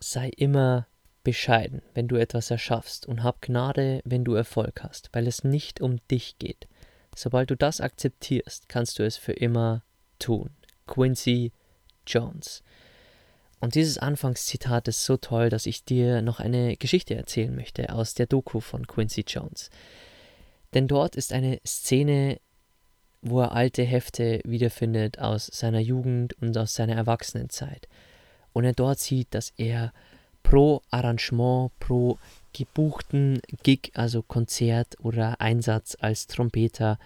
sei immer bescheiden, wenn du etwas erschaffst und hab Gnade, wenn du Erfolg hast, weil es nicht um dich geht. Sobald du das akzeptierst, kannst du es für immer tun. Quincy Jones. Und dieses Anfangszitat ist so toll, dass ich dir noch eine Geschichte erzählen möchte aus der Doku von Quincy Jones. Denn dort ist eine Szene, wo er alte Hefte wiederfindet aus seiner Jugend und aus seiner Erwachsenenzeit. Und er dort sieht, dass er pro Arrangement, pro gebuchten Gig, also Konzert oder Einsatz als Trompeter,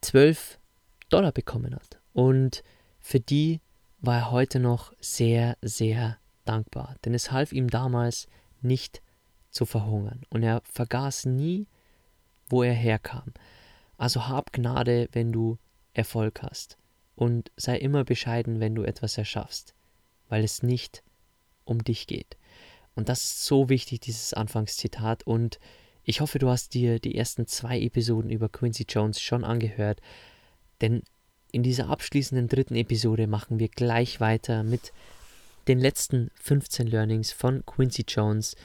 12 Dollar bekommen hat. Und für die war er heute noch sehr, sehr dankbar, denn es half ihm damals nicht zu verhungern und er vergaß nie, wo er herkam. Also hab Gnade, wenn du Erfolg hast und sei immer bescheiden, wenn du etwas erschaffst, weil es nicht um dich geht. Und das ist so wichtig, dieses Anfangszitat und ich hoffe, du hast dir die ersten zwei Episoden über Quincy Jones schon angehört, denn in dieser abschließenden dritten Episode machen wir gleich weiter mit den letzten 15 Learnings von Quincy Jones.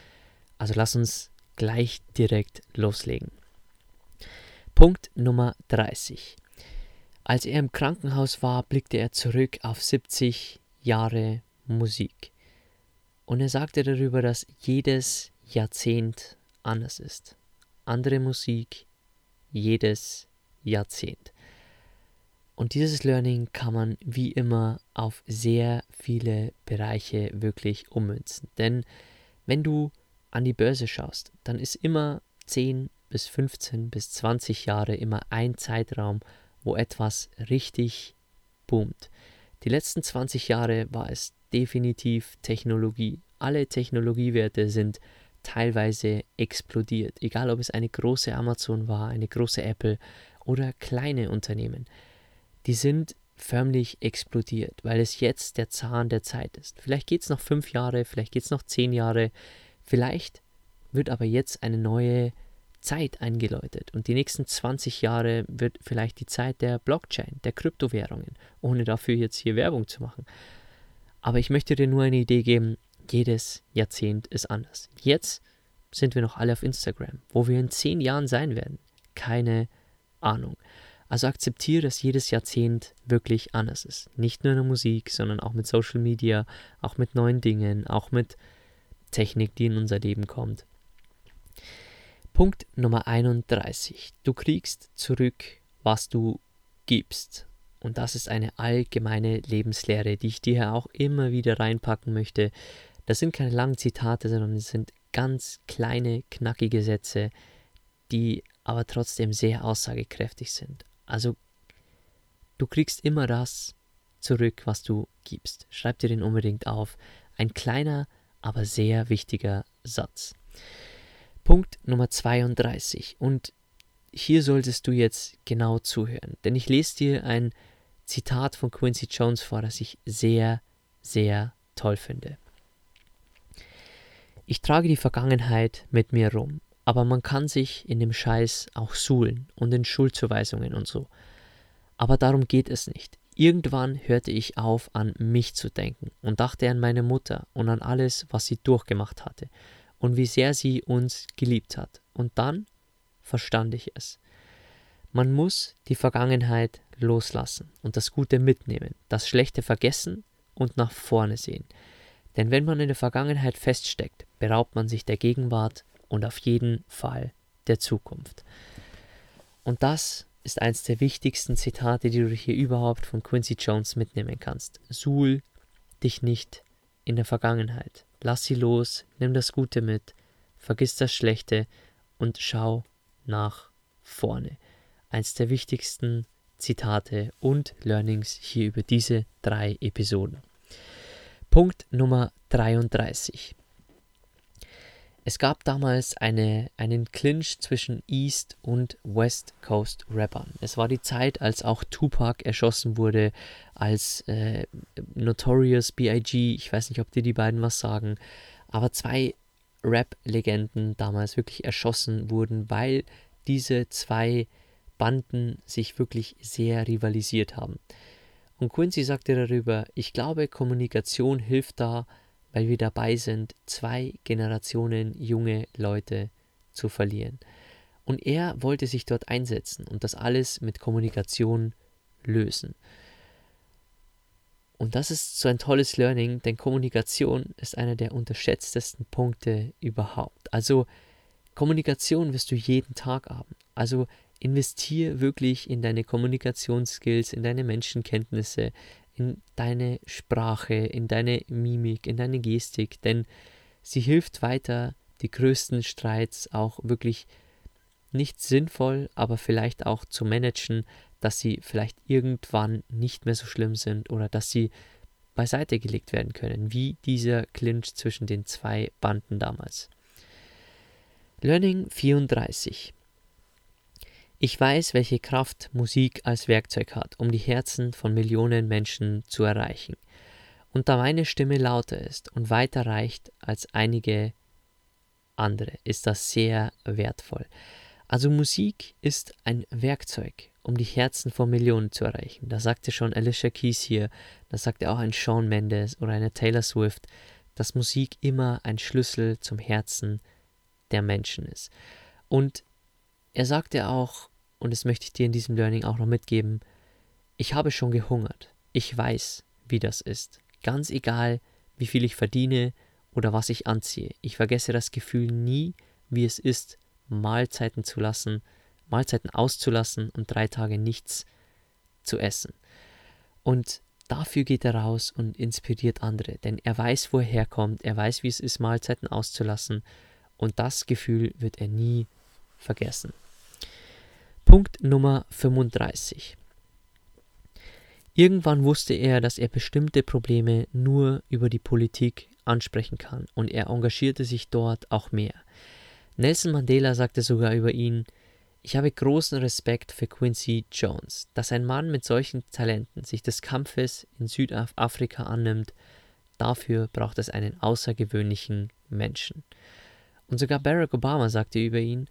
Also lass uns gleich direkt loslegen. Punkt Nummer 30. Als er im Krankenhaus war, blickte er zurück auf 70 Jahre Musik. Und er sagte darüber, dass jedes Jahrzehnt anders ist. Andere Musik, jedes Jahrzehnt. Und dieses Learning kann man wie immer auf sehr viele Bereiche wirklich ummünzen. Denn wenn du an die Börse schaust, dann ist immer 10 bis 15 bis 20 Jahre immer ein Zeitraum, wo etwas richtig boomt. Die letzten 20 Jahre war es definitiv Technologie. Alle Technologiewerte sind teilweise explodiert, egal ob es eine große Amazon war, eine große Apple oder kleine Unternehmen die sind förmlich explodiert, weil es jetzt der Zahn der Zeit ist. Vielleicht geht es noch fünf Jahre, vielleicht geht es noch zehn Jahre, vielleicht wird aber jetzt eine neue Zeit eingeläutet und die nächsten 20 Jahre wird vielleicht die Zeit der Blockchain, der Kryptowährungen, ohne dafür jetzt hier Werbung zu machen. Aber ich möchte dir nur eine Idee geben, jedes Jahrzehnt ist anders. Jetzt sind wir noch alle auf Instagram, wo wir in zehn Jahren sein werden. Keine Ahnung. Also akzeptiere, dass jedes Jahrzehnt wirklich anders ist. Nicht nur in der Musik, sondern auch mit Social Media, auch mit neuen Dingen, auch mit Technik, die in unser Leben kommt. Punkt Nummer 31. Du kriegst zurück, was du gibst. Und das ist eine allgemeine Lebenslehre, die ich dir auch immer wieder reinpacken möchte. Das sind keine langen Zitate, sondern es sind ganz kleine, knackige Sätze, die aber trotzdem sehr aussagekräftig sind. Also du kriegst immer das zurück, was du gibst. Schreib dir den unbedingt auf. Ein kleiner, aber sehr wichtiger Satz. Punkt Nummer 32. Und hier solltest du jetzt genau zuhören, denn ich lese dir ein Zitat von Quincy Jones vor, das ich sehr, sehr toll finde. Ich trage die Vergangenheit mit mir rum aber man kann sich in dem Scheiß auch suhlen und in Schuldzuweisungen und so. Aber darum geht es nicht. Irgendwann hörte ich auf, an mich zu denken und dachte an meine Mutter und an alles, was sie durchgemacht hatte und wie sehr sie uns geliebt hat. Und dann verstand ich es. Man muss die Vergangenheit loslassen und das Gute mitnehmen, das Schlechte vergessen und nach vorne sehen. Denn wenn man in der Vergangenheit feststeckt, beraubt man sich der Gegenwart und auf jeden Fall der Zukunft. Und das ist eines der wichtigsten Zitate, die du hier überhaupt von Quincy Jones mitnehmen kannst. Suhl dich nicht in der Vergangenheit. Lass sie los, nimm das Gute mit, vergiss das Schlechte und schau nach vorne. Eins der wichtigsten Zitate und Learnings hier über diese drei Episoden. Punkt Nummer 33. Es gab damals eine, einen Clinch zwischen East und West Coast Rappern. Es war die Zeit, als auch Tupac erschossen wurde, als äh, Notorious B.I.G., ich weiß nicht, ob dir die beiden was sagen, aber zwei Rap-Legenden damals wirklich erschossen wurden, weil diese zwei Banden sich wirklich sehr rivalisiert haben. Und Quincy sagte darüber, ich glaube, Kommunikation hilft da, weil wir dabei sind, zwei Generationen junge Leute zu verlieren. Und er wollte sich dort einsetzen und das alles mit Kommunikation lösen. Und das ist so ein tolles Learning, denn Kommunikation ist einer der unterschätztesten Punkte überhaupt. Also Kommunikation wirst du jeden Tag haben. Also investier wirklich in deine Kommunikationsskills, in deine Menschenkenntnisse, in deine Sprache, in deine Mimik, in deine Gestik, denn sie hilft weiter, die größten Streits auch wirklich nicht sinnvoll, aber vielleicht auch zu managen, dass sie vielleicht irgendwann nicht mehr so schlimm sind oder dass sie beiseite gelegt werden können, wie dieser Clinch zwischen den zwei Banden damals. Learning 34. Ich weiß, welche Kraft Musik als Werkzeug hat, um die Herzen von Millionen Menschen zu erreichen. Und da meine Stimme lauter ist und weiter reicht als einige andere, ist das sehr wertvoll. Also Musik ist ein Werkzeug, um die Herzen von Millionen zu erreichen. Da sagte schon Alicia Keys hier, das sagte auch ein Sean Mendes oder eine Taylor Swift, dass Musik immer ein Schlüssel zum Herzen der Menschen ist. Und er sagte auch, und das möchte ich dir in diesem Learning auch noch mitgeben, ich habe schon gehungert. Ich weiß, wie das ist. Ganz egal, wie viel ich verdiene oder was ich anziehe. Ich vergesse das Gefühl nie, wie es ist, Mahlzeiten zu lassen, Mahlzeiten auszulassen und drei Tage nichts zu essen. Und dafür geht er raus und inspiriert andere, denn er weiß, wo er herkommt, er weiß, wie es ist, Mahlzeiten auszulassen und das Gefühl wird er nie vergessen. Punkt Nummer 35. Irgendwann wusste er, dass er bestimmte Probleme nur über die Politik ansprechen kann und er engagierte sich dort auch mehr. Nelson Mandela sagte sogar über ihn, ich habe großen Respekt für Quincy Jones, dass ein Mann mit solchen Talenten sich des Kampfes in Südafrika annimmt, dafür braucht es einen außergewöhnlichen Menschen. Und sogar Barack Obama sagte über ihn,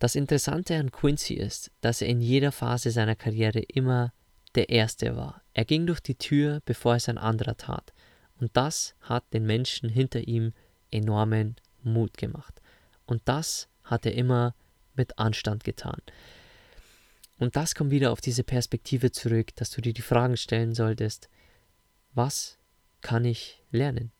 das Interessante an Quincy ist, dass er in jeder Phase seiner Karriere immer der Erste war. Er ging durch die Tür, bevor es ein anderer tat. Und das hat den Menschen hinter ihm enormen Mut gemacht. Und das hat er immer mit Anstand getan. Und das kommt wieder auf diese Perspektive zurück, dass du dir die Fragen stellen solltest, was kann ich lernen?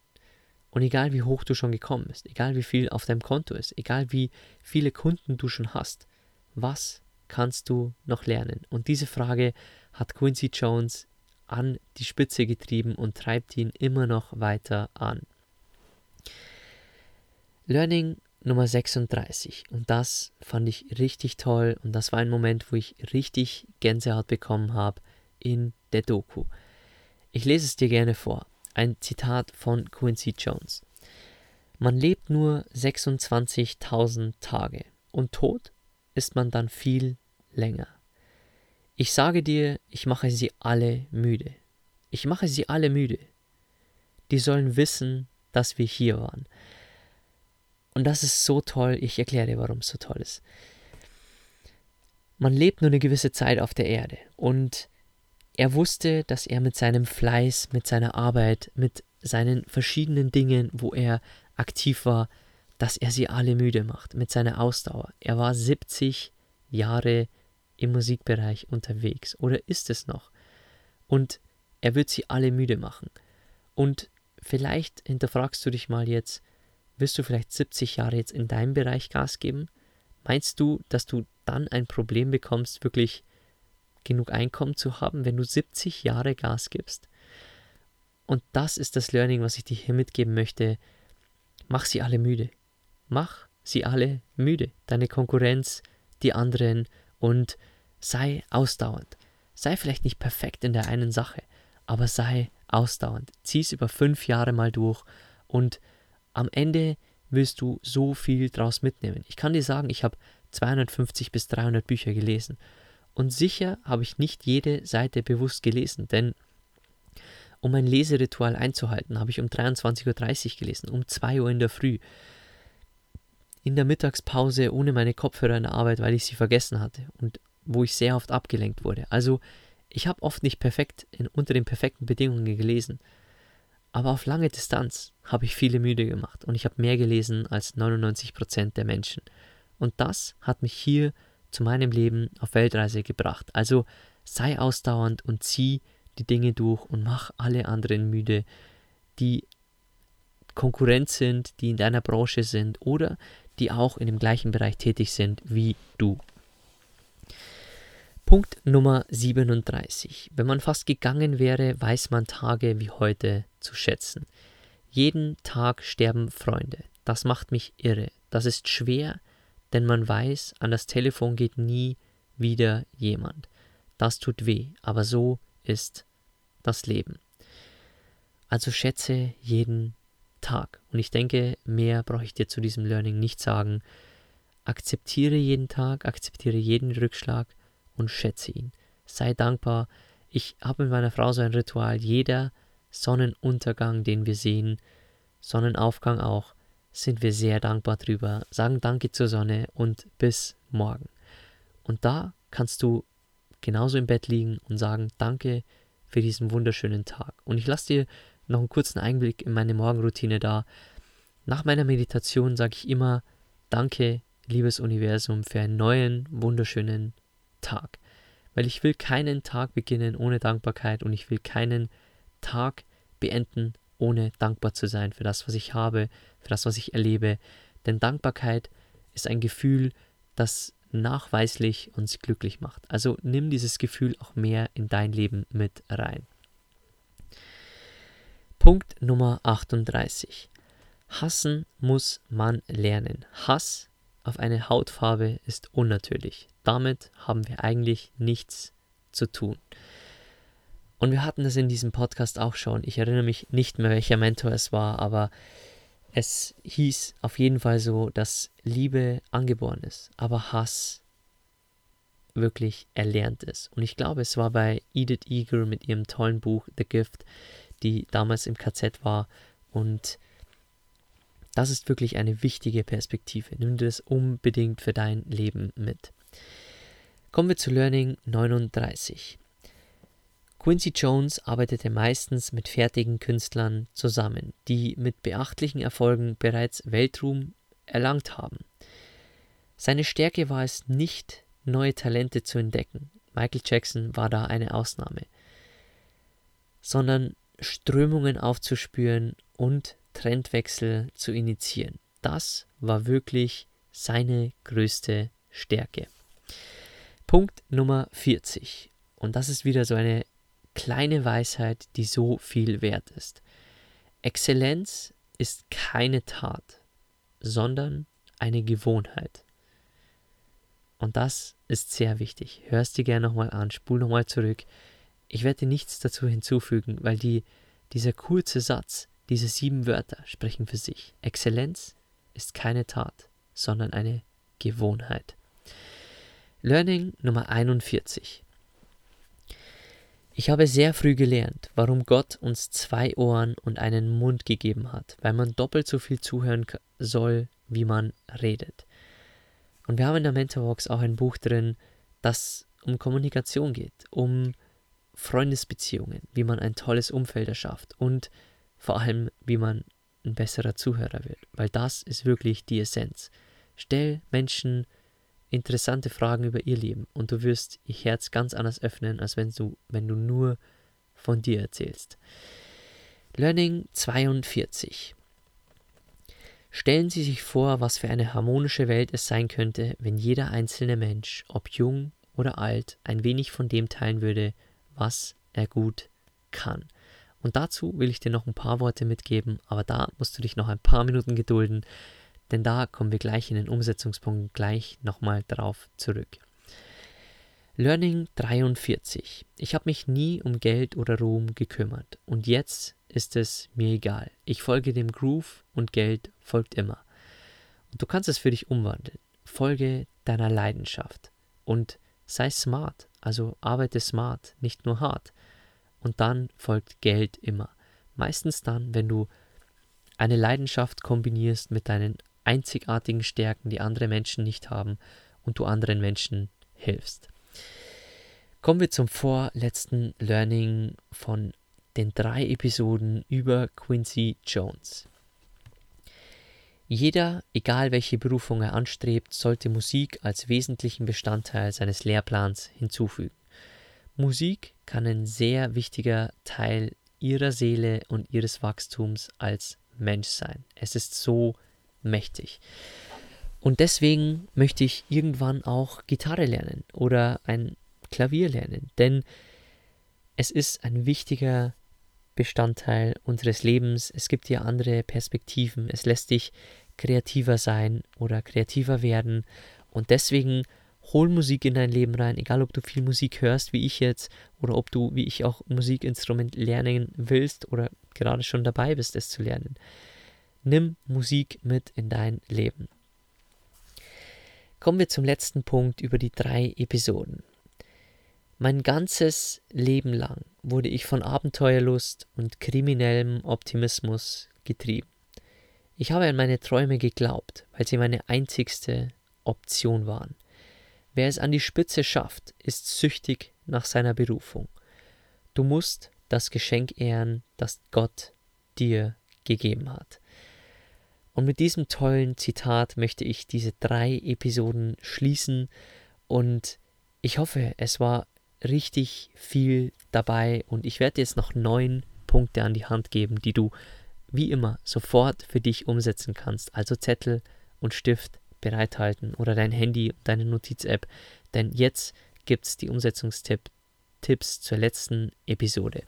Und egal wie hoch du schon gekommen bist, egal wie viel auf deinem Konto ist, egal wie viele Kunden du schon hast, was kannst du noch lernen? Und diese Frage hat Quincy Jones an die Spitze getrieben und treibt ihn immer noch weiter an. Learning Nummer 36. Und das fand ich richtig toll und das war ein Moment, wo ich richtig Gänsehaut bekommen habe in der Doku. Ich lese es dir gerne vor. Ein Zitat von Quincy Jones. Man lebt nur 26.000 Tage und tot ist man dann viel länger. Ich sage dir, ich mache sie alle müde. Ich mache sie alle müde. Die sollen wissen, dass wir hier waren. Und das ist so toll. Ich erkläre dir, warum es so toll ist. Man lebt nur eine gewisse Zeit auf der Erde und er wusste, dass er mit seinem Fleiß, mit seiner Arbeit, mit seinen verschiedenen Dingen, wo er aktiv war, dass er sie alle müde macht, mit seiner Ausdauer. Er war 70 Jahre im Musikbereich unterwegs oder ist es noch. Und er wird sie alle müde machen. Und vielleicht hinterfragst du dich mal jetzt, wirst du vielleicht 70 Jahre jetzt in deinem Bereich Gas geben? Meinst du, dass du dann ein Problem bekommst, wirklich genug Einkommen zu haben, wenn du 70 Jahre Gas gibst? Und das ist das Learning, was ich dir hier mitgeben möchte. Mach sie alle müde. Mach sie alle müde. Deine Konkurrenz, die anderen und sei ausdauernd. Sei vielleicht nicht perfekt in der einen Sache, aber sei ausdauernd. Zieh es über fünf Jahre mal durch und am Ende wirst du so viel draus mitnehmen. Ich kann dir sagen, ich habe 250 bis 300 Bücher gelesen und sicher habe ich nicht jede Seite bewusst gelesen, denn um mein Leseritual einzuhalten, habe ich um 23.30 Uhr gelesen, um 2 Uhr in der Früh, in der Mittagspause ohne meine Kopfhörer in der Arbeit, weil ich sie vergessen hatte und wo ich sehr oft abgelenkt wurde. Also ich habe oft nicht perfekt in, unter den perfekten Bedingungen gelesen, aber auf lange Distanz habe ich viele müde gemacht und ich habe mehr gelesen als 99% der Menschen. Und das hat mich hier zu meinem Leben auf Weltreise gebracht. Also sei ausdauernd und zieh die Dinge durch und mach alle anderen müde, die Konkurrent sind, die in deiner Branche sind oder die auch in dem gleichen Bereich tätig sind wie du. Punkt Nummer 37. Wenn man fast gegangen wäre, weiß man Tage wie heute zu schätzen. Jeden Tag sterben Freunde. Das macht mich irre. Das ist schwer, denn man weiß, an das Telefon geht nie wieder jemand. Das tut weh, aber so ist das Leben. Also schätze jeden Tag. Und ich denke, mehr brauche ich dir zu diesem Learning nicht sagen. Akzeptiere jeden Tag, akzeptiere jeden Rückschlag und schätze ihn. Sei dankbar. Ich habe mit meiner Frau so ein Ritual. Jeder Sonnenuntergang, den wir sehen, Sonnenaufgang auch, sind wir sehr dankbar drüber. Sagen Danke zur Sonne und bis morgen. Und da kannst du genauso im Bett liegen und sagen Danke für diesen wunderschönen Tag. Und ich lasse dir noch einen kurzen Einblick in meine Morgenroutine da. Nach meiner Meditation sage ich immer Danke, liebes Universum, für einen neuen, wunderschönen Tag. Weil ich will keinen Tag beginnen ohne Dankbarkeit und ich will keinen Tag beenden, ohne dankbar zu sein für das, was ich habe, für das, was ich erlebe. Denn Dankbarkeit ist ein Gefühl, das nachweislich uns glücklich macht. Also nimm dieses Gefühl auch mehr in dein Leben mit rein. Punkt Nummer 38. Hassen muss man lernen. Hass auf eine Hautfarbe ist unnatürlich. Damit haben wir eigentlich nichts zu tun. Und wir hatten das in diesem Podcast auch schon. Ich erinnere mich nicht mehr, welcher Mentor es war, aber es hieß auf jeden Fall so, dass Liebe angeboren ist, aber Hass wirklich erlernt ist. Und ich glaube, es war bei Edith Eager mit ihrem tollen Buch The Gift, die damals im KZ war. Und das ist wirklich eine wichtige Perspektive. Nimm das unbedingt für dein Leben mit. Kommen wir zu Learning 39. Quincy Jones arbeitete meistens mit fertigen Künstlern zusammen, die mit beachtlichen Erfolgen bereits Weltruhm erlangt haben. Seine Stärke war es nicht, neue Talente zu entdecken. Michael Jackson war da eine Ausnahme, sondern Strömungen aufzuspüren und Trendwechsel zu initiieren. Das war wirklich seine größte Stärke. Punkt Nummer 40. Und das ist wieder so eine kleine Weisheit, die so viel wert ist. Exzellenz ist keine Tat, sondern eine Gewohnheit. Und das ist sehr wichtig. Hör es dir gerne nochmal an, spul nochmal zurück. Ich werde nichts dazu hinzufügen, weil die, dieser kurze Satz, diese sieben Wörter sprechen für sich. Exzellenz ist keine Tat, sondern eine Gewohnheit. Learning Nummer 41. Ich habe sehr früh gelernt, warum Gott uns zwei Ohren und einen Mund gegeben hat, weil man doppelt so viel zuhören soll, wie man redet. Und wir haben in der Mentorbox auch ein Buch drin, das um Kommunikation geht, um Freundesbeziehungen, wie man ein tolles Umfeld erschafft und vor allem, wie man ein besserer Zuhörer wird, weil das ist wirklich die Essenz. Stell Menschen interessante Fragen über ihr Leben und du wirst ihr Herz ganz anders öffnen, als wenn du, wenn du nur von dir erzählst. Learning 42. Stellen Sie sich vor, was für eine harmonische Welt es sein könnte, wenn jeder einzelne Mensch, ob jung oder alt, ein wenig von dem teilen würde, was er gut kann. Und dazu will ich dir noch ein paar Worte mitgeben, aber da musst du dich noch ein paar Minuten gedulden, denn da kommen wir gleich in den Umsetzungspunkt gleich nochmal drauf zurück. Learning 43. Ich habe mich nie um Geld oder Ruhm gekümmert und jetzt ist es mir egal. Ich folge dem Groove und Geld folgt immer. Und du kannst es für dich umwandeln. Folge deiner Leidenschaft und sei smart, also arbeite smart, nicht nur hart. Und dann folgt Geld immer. Meistens dann, wenn du eine Leidenschaft kombinierst mit deinen einzigartigen Stärken, die andere Menschen nicht haben und du anderen Menschen hilfst. Kommen wir zum vorletzten Learning von den drei Episoden über Quincy Jones. Jeder, egal welche Berufung er anstrebt, sollte Musik als wesentlichen Bestandteil seines Lehrplans hinzufügen. Musik kann ein sehr wichtiger Teil ihrer Seele und ihres Wachstums als Mensch sein. Es ist so mächtig. Und deswegen möchte ich irgendwann auch Gitarre lernen oder ein Klavier lernen, denn es ist ein wichtiger Bestandteil unseres Lebens. Es gibt dir andere Perspektiven. Es lässt dich kreativer sein oder kreativer werden. Und deswegen hol Musik in dein Leben rein, egal ob du viel Musik hörst, wie ich jetzt, oder ob du, wie ich, auch Musikinstrument lernen willst oder gerade schon dabei bist, es zu lernen. Nimm Musik mit in dein Leben. Kommen wir zum letzten Punkt über die drei Episoden. Mein ganzes Leben lang wurde ich von Abenteuerlust und kriminellem Optimismus getrieben. Ich habe an meine Träume geglaubt, weil sie meine einzigste Option waren. Wer es an die Spitze schafft, ist süchtig nach seiner Berufung. Du musst das Geschenk ehren, das Gott dir gegeben hat. Und mit diesem tollen Zitat möchte ich diese drei Episoden schließen und ich hoffe, es war richtig viel dabei und ich werde jetzt noch neun Punkte an die Hand geben, die du wie immer sofort für dich umsetzen kannst. Also Zettel und Stift bereithalten oder dein Handy, deine Notiz-App, denn jetzt gibt es die Umsetzungstipps zur letzten Episode.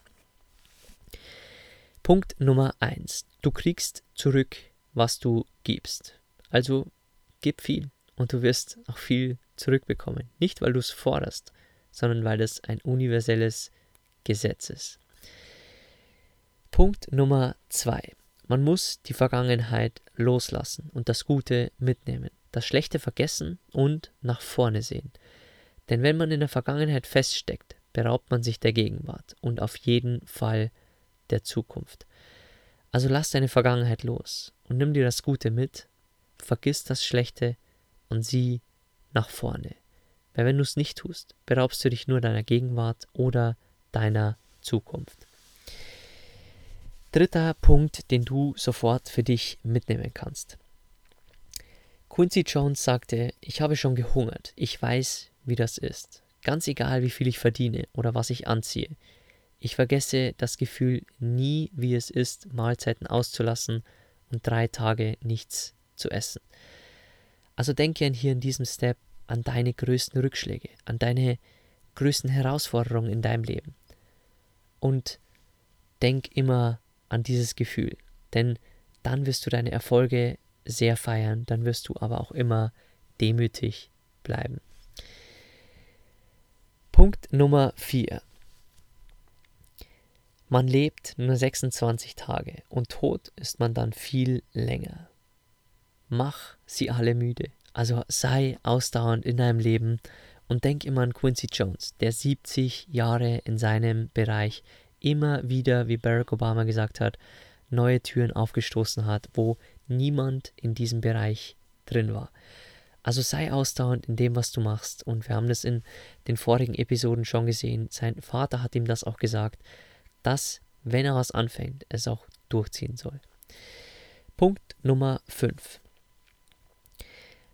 Punkt Nummer 1. Du kriegst zurück, was du gibst. Also gib viel und du wirst auch viel zurückbekommen. Nicht, weil du es forderst, sondern weil es ein universelles Gesetz ist. Punkt Nummer zwei. Man muss die Vergangenheit loslassen und das Gute mitnehmen, das Schlechte vergessen und nach vorne sehen. Denn wenn man in der Vergangenheit feststeckt, beraubt man sich der Gegenwart und auf jeden Fall der Zukunft. Also lass deine Vergangenheit los und nimm dir das Gute mit, vergiss das Schlechte und sieh nach vorne. Weil wenn du es nicht tust, beraubst du dich nur deiner Gegenwart oder deiner Zukunft. Dritter Punkt, den du sofort für dich mitnehmen kannst. Quincy Jones sagte, ich habe schon gehungert, ich weiß, wie das ist. Ganz egal, wie viel ich verdiene oder was ich anziehe. Ich vergesse das Gefühl nie, wie es ist, Mahlzeiten auszulassen und drei Tage nichts zu essen. Also denke hier in diesem Step an deine größten Rückschläge, an deine größten Herausforderungen in deinem Leben. Und denk immer an dieses Gefühl, denn dann wirst du deine Erfolge sehr feiern, dann wirst du aber auch immer demütig bleiben. Punkt Nummer 4. Man lebt nur 26 Tage und tot ist man dann viel länger. Mach sie alle müde. Also sei ausdauernd in deinem Leben und denk immer an Quincy Jones, der 70 Jahre in seinem Bereich immer wieder, wie Barack Obama gesagt hat, neue Türen aufgestoßen hat, wo niemand in diesem Bereich drin war. Also sei ausdauernd in dem, was du machst. Und wir haben das in den vorigen Episoden schon gesehen. Sein Vater hat ihm das auch gesagt, dass, wenn er was anfängt, es auch durchziehen soll. Punkt Nummer 5.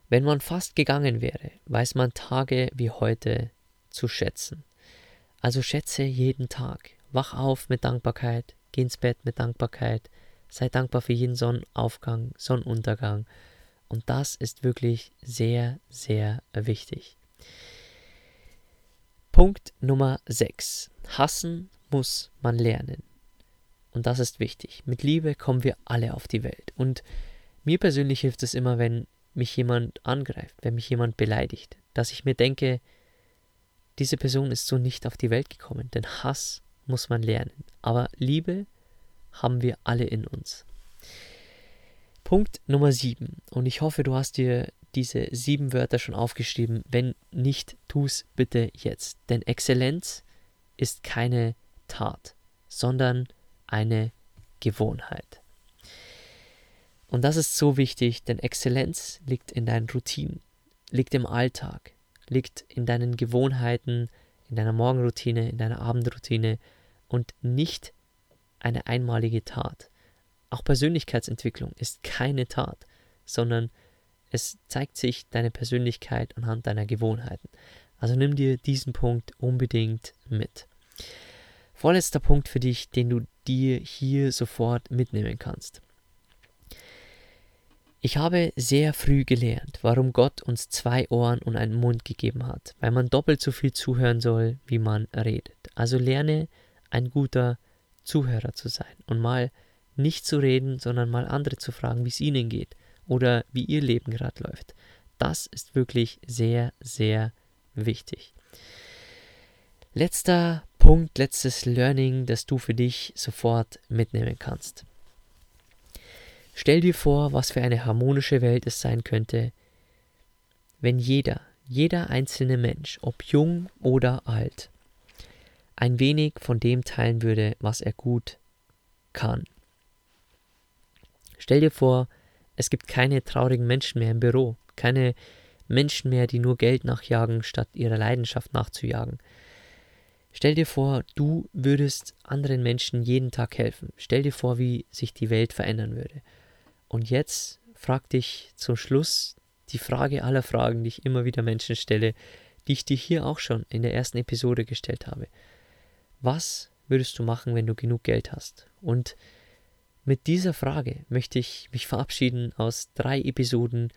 Wenn man fast gegangen wäre, weiß man Tage wie heute zu schätzen. Also schätze jeden Tag. Wach auf mit Dankbarkeit, geh ins Bett mit Dankbarkeit, sei dankbar für jeden Sonnenaufgang, Sonnenuntergang. Und das ist wirklich sehr, sehr wichtig. Punkt Nummer 6. Hassen muss man lernen. Und das ist wichtig. Mit Liebe kommen wir alle auf die Welt. Und mir persönlich hilft es immer, wenn mich jemand angreift, wenn mich jemand beleidigt, dass ich mir denke, diese Person ist so nicht auf die Welt gekommen, denn Hass muss man lernen. Aber Liebe haben wir alle in uns. Punkt Nummer 7. Und ich hoffe, du hast dir diese sieben Wörter schon aufgeschrieben. Wenn nicht, tu es bitte jetzt. Denn Exzellenz ist keine Tat, sondern eine Gewohnheit. Und das ist so wichtig, denn Exzellenz liegt in deinen Routinen, liegt im Alltag, liegt in deinen Gewohnheiten, in deiner Morgenroutine, in deiner Abendroutine und nicht eine einmalige Tat. Auch Persönlichkeitsentwicklung ist keine Tat, sondern es zeigt sich deine Persönlichkeit anhand deiner Gewohnheiten. Also nimm dir diesen Punkt unbedingt mit. Vorletzter Punkt für dich, den du dir hier sofort mitnehmen kannst. Ich habe sehr früh gelernt, warum Gott uns zwei Ohren und einen Mund gegeben hat, weil man doppelt so viel zuhören soll, wie man redet. Also lerne ein guter Zuhörer zu sein und mal nicht zu reden, sondern mal andere zu fragen, wie es ihnen geht oder wie ihr Leben gerade läuft. Das ist wirklich sehr, sehr wichtig. Letzter Punkt, letztes Learning, das du für dich sofort mitnehmen kannst. Stell dir vor, was für eine harmonische Welt es sein könnte, wenn jeder, jeder einzelne Mensch, ob jung oder alt, ein wenig von dem teilen würde, was er gut kann. Stell dir vor, es gibt keine traurigen Menschen mehr im Büro, keine Menschen mehr, die nur Geld nachjagen, statt ihrer Leidenschaft nachzujagen. Stell dir vor, du würdest anderen Menschen jeden Tag helfen. Stell dir vor, wie sich die Welt verändern würde. Und jetzt frag dich zum Schluss die Frage aller Fragen, die ich immer wieder Menschen stelle, die ich dir hier auch schon in der ersten Episode gestellt habe. Was würdest du machen, wenn du genug Geld hast? Und mit dieser Frage möchte ich mich verabschieden aus drei Episoden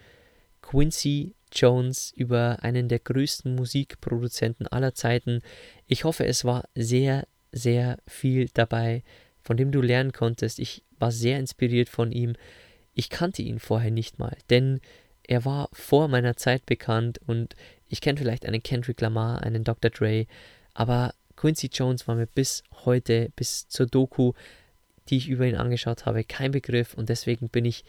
Quincy Jones über einen der größten Musikproduzenten aller Zeiten. Ich hoffe, es war sehr, sehr viel dabei, von dem du lernen konntest. Ich war sehr inspiriert von ihm. Ich kannte ihn vorher nicht mal, denn er war vor meiner Zeit bekannt und ich kenne vielleicht einen Kendrick Lamar, einen Dr. Dre, aber Quincy Jones war mir bis heute, bis zur Doku, die ich über ihn angeschaut habe, kein Begriff und deswegen bin ich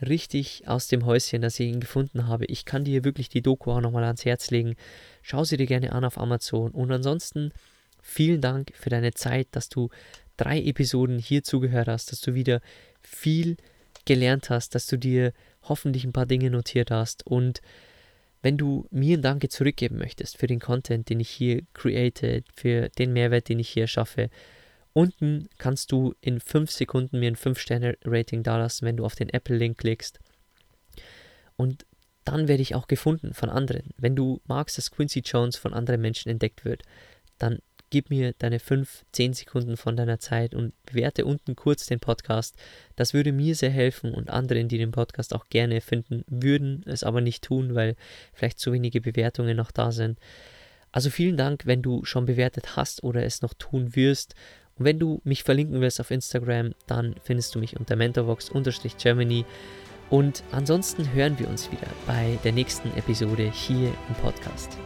richtig aus dem Häuschen, dass ich ihn gefunden habe. Ich kann dir wirklich die Doku auch nochmal ans Herz legen. Schau sie dir gerne an auf Amazon. Und ansonsten vielen Dank für deine Zeit, dass du drei Episoden hier zugehört hast, dass du wieder viel gelernt hast, dass du dir hoffentlich ein paar Dinge notiert hast. Und wenn du mir ein Danke zurückgeben möchtest für den Content, den ich hier created, für den Mehrwert, den ich hier schaffe, Unten kannst du in 5 Sekunden mir ein 5-Sterne-Rating dalassen, wenn du auf den Apple-Link klickst. Und dann werde ich auch gefunden von anderen. Wenn du magst, dass Quincy Jones von anderen Menschen entdeckt wird, dann gib mir deine 5, 10 Sekunden von deiner Zeit und bewerte unten kurz den Podcast. Das würde mir sehr helfen und anderen, die den Podcast auch gerne finden würden, es aber nicht tun, weil vielleicht zu wenige Bewertungen noch da sind. Also vielen Dank, wenn du schon bewertet hast oder es noch tun wirst. Und wenn du mich verlinken willst auf Instagram, dann findest du mich unter mentorvox-germany. Und ansonsten hören wir uns wieder bei der nächsten Episode hier im Podcast.